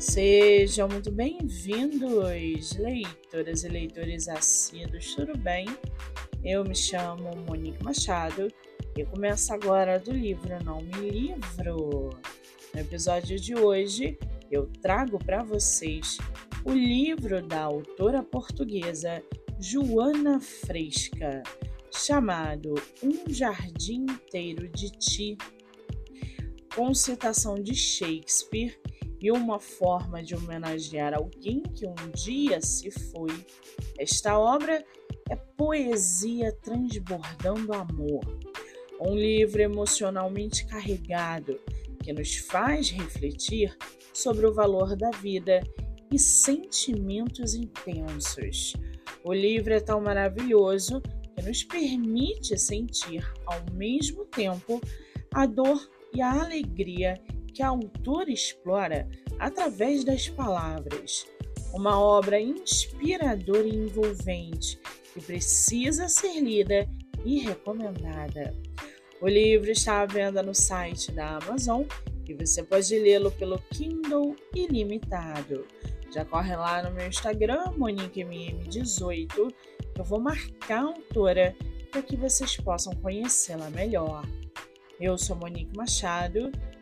Sejam muito bem-vindos, leitoras e leitores assíduos, tudo bem? Eu me chamo Monique Machado e começo agora do livro Não Me Livro. No episódio de hoje, eu trago para vocês o livro da autora portuguesa Joana Fresca, chamado Um Jardim Inteiro de Ti, com citação de Shakespeare e uma forma de homenagear alguém que um dia se foi. Esta obra é poesia transbordando amor, um livro emocionalmente carregado que nos faz refletir sobre o valor da vida e sentimentos intensos. O livro é tão maravilhoso que nos permite sentir ao mesmo tempo a dor e a alegria que a autora explora através das palavras. Uma obra inspiradora e envolvente que precisa ser lida e recomendada. O livro está à venda no site da Amazon e você pode lê-lo pelo Kindle Ilimitado. Já corre lá no meu Instagram, MoniqueMM18, que eu vou marcar a autora para que vocês possam conhecê-la melhor. Eu sou Monique Machado